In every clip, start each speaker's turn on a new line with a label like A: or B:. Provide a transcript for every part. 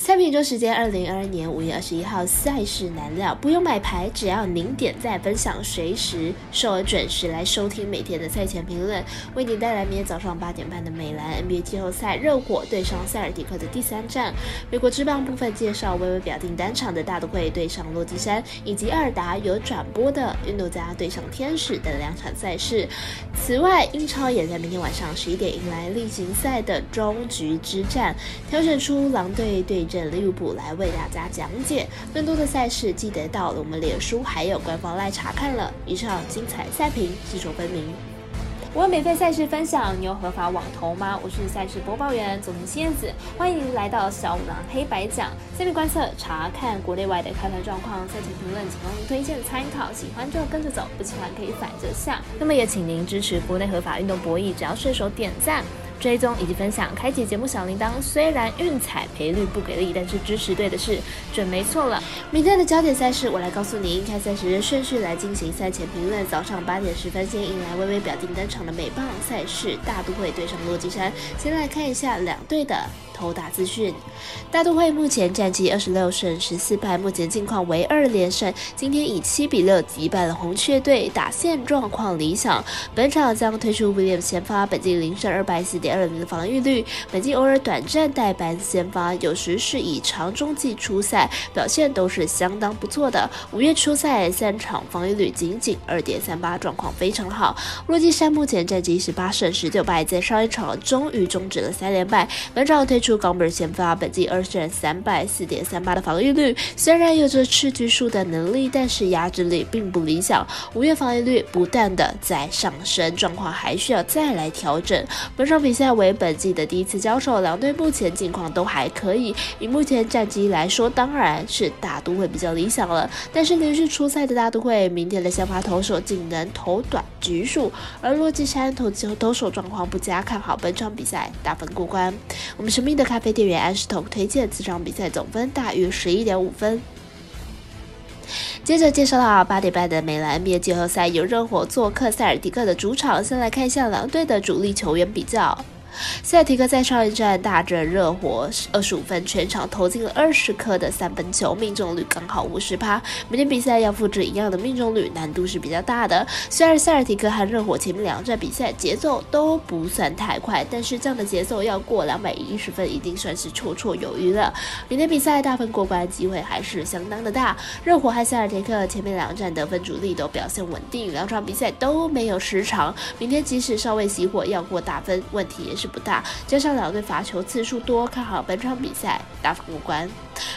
A: 赛品周时间，二零二二年五月二十一号赛事难料，不用买牌，只要您点赞分享，随时收而准时来收听每天的赛前评论，为您带来明天早上八点半的美兰 NBA 季后赛热火对上塞尔迪克的第三战。美国之棒部分介绍，微微表定单场的大都会对上洛基山，以及二达有转播的运动家对上天使的两场赛事。此外，英超也在明天晚上十一点迎来例行赛的终局之战，挑选出狼队对。这利物浦来为大家讲解更多的赛事，记得到了我们脸书还有官方来查看了。以上精彩赛评，细说分明。我有免费赛事分享，你有合法网投吗？我是赛事播报员总新燕子，欢迎来到小五郎黑白讲。下面观测查看国内外的开盘状况，赛前评论仅供推荐参考，喜欢就跟着走，不喜欢可以反着下。那么也请您支持国内合法运动博弈，只要顺手点赞。追踪以及分享，开启节目小铃铛。虽然运彩赔率不给力，但是支持对的是准没错了。明天的焦点赛事，我来告诉您，开赛时顺序来进行赛前评论。早上八点十分，先迎来微微表定登场的美棒赛事，大都会对上洛基山。先来看一下两队的。投打资讯，大都会目前战绩二十六胜十四败，目前近况为二连胜。今天以七比六击败了红雀队，打线状况理想。本场将推出 William 先发，本季零胜二败四点二零的防御率。本季偶尔短暂代班先发，有时是以长中继出赛，表现都是相当不错的。五月初赛三场防御率仅仅二点三八，状况非常好。洛基山目前战绩十八胜十九败，在上一场终于终止了三连败。本场推出。冈本先发，本季二胜三败，四点三八的防御率，虽然有着吃局数的能力，但是压制力并不理想。五月防御率不断的在上升，状况还需要再来调整。本场比赛在为本季的第一次交手，两队目前近况都还可以。以目前战绩来说，当然是大都会比较理想了。但是连续出赛的大都会，明天的先发投手仅能投短局数，而洛基山投球投手状况不佳，看好本场比赛大分过关。我们神秘的咖啡店员安石头推荐此场比赛总分大约十一点五分。接着介绍到八点半的美兰 NBA 季后赛，由热火做客塞尔迪克的主场，先来看一下狼队的主力球员比较。塞尔提克在上一站大战热火，二十五分全场投进了二十颗的三分球，命中率刚好五十趴。明天比赛要复制一样的命中率，难度是比较大的。虽然塞尔提克和热火前面两站比赛节奏都不算太快，但是这样的节奏要过两百一十分，已经算是绰绰有余了。明天比赛大分过关机会还是相当的大。热火和塞尔提克前面两站得分主力都表现稳定，两场比赛都没有失常。明天即使稍微熄火，要过大分问题也是。是不大，加上两队罚球次数多，看好本场比赛大分过关。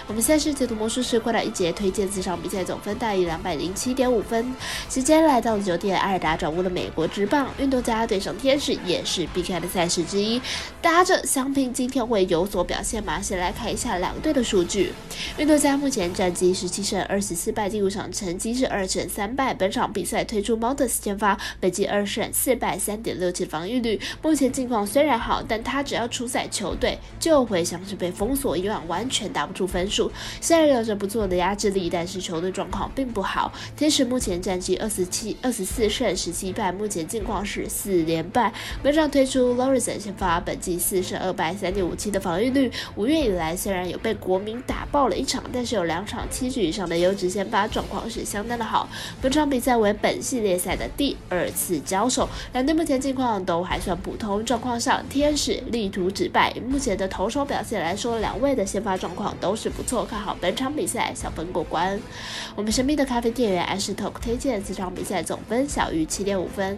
A: 我们赛事解读魔术师快来一节推荐这场比赛总分大于两百零七点五分。时间来到了九点，艾尔达掌握了美国职棒运动家对上天使，也是避开的赛事之一。大家着相平今天会有所表现吗？先来看一下两队的数据。运动家目前战绩十七胜二十四败，第五场成绩是二胜三败。本场比赛推出 Montes 先发，本季二胜四败，三点六七防御率。目前近况虽然好，但他只要出赛，球队就会像是被封锁一样，完全打不出。分数虽然有着不错的压制力，但是球队状况并不好。天使目前战绩二十七二十四胜十七败，目前近况是四连败。本场推出 l o r i s o n 先发，本季四胜二败，三点五七的防御率。五月以来虽然有被国民打爆了一场，但是有两场七局以上的优质先发，状况是相当的好。本场比赛为本系列赛的第二次交手，两队目前近况都还算普通。状况上，天使力图止败。目前的投手表现来说，两位的先发状况都是。是不错，看好本场比赛小分过关。我们神秘的咖啡店员 Ash Talk 推荐这场比赛总分小于七点五分。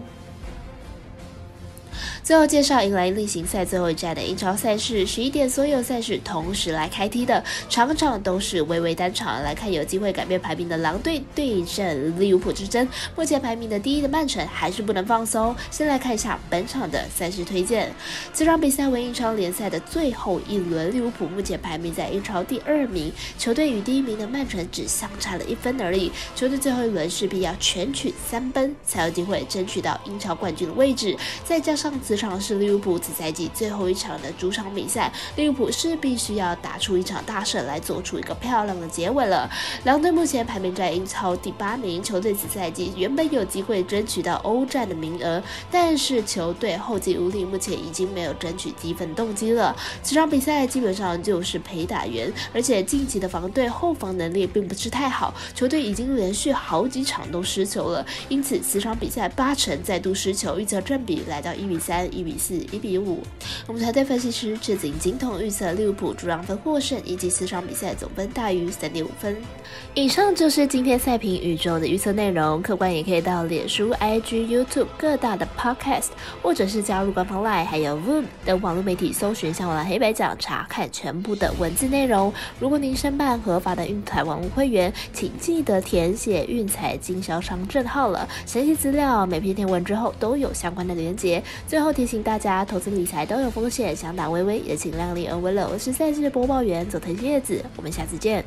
A: 最后介绍迎来例行赛最后一站的英超赛事，十一点所有赛事同时来开踢的，场场都是微微单场。来看有机会改变排名的狼队对阵利物浦之争，目前排名的第一的曼城还是不能放松。先来看一下本场的赛事推荐，这场比赛为英超联赛的最后一轮，利物浦目前排名在英超第二名，球队与第一名的曼城只相差了一分而已，球队最后一轮势必要全取三分才有机会争取到英超冠军的位置，再加上这。场是利物浦此赛季最后一场的主场比赛，利物浦是必须要打出一场大胜来做出一个漂亮的结尾了。两队目前排名在英超第八名，球队此赛季原本有机会争取到欧战的名额，但是球队后继无力，目前已经没有争取积分动机了。这场比赛基本上就是陪打员，而且晋级的防队后防能力并不是太好，球队已经连续好几场都失球了，因此此场比赛八成再度失球，预测占比来到一比三、一比四、一比五。我们团队分析师赤井金童预测利物浦主让分获胜，以及四场比赛总分大于三点五分。以上就是今天赛评宇宙的预测内容，客观也可以到脸书、IG、YouTube 各大的 Podcast，或者是加入官方 Line 还有 Voom 等网络媒体搜寻相关的黑白奖，查看全部的文字内容。如果您申办合法的运彩网络会员，请记得填写运彩经销商证号了。详细资料每篇填文之后都有相关的连结。最后提醒大家，投资理财都有风险，想打微微也请量力而为了。我是赛事播报员佐藤叶子，我们下次见。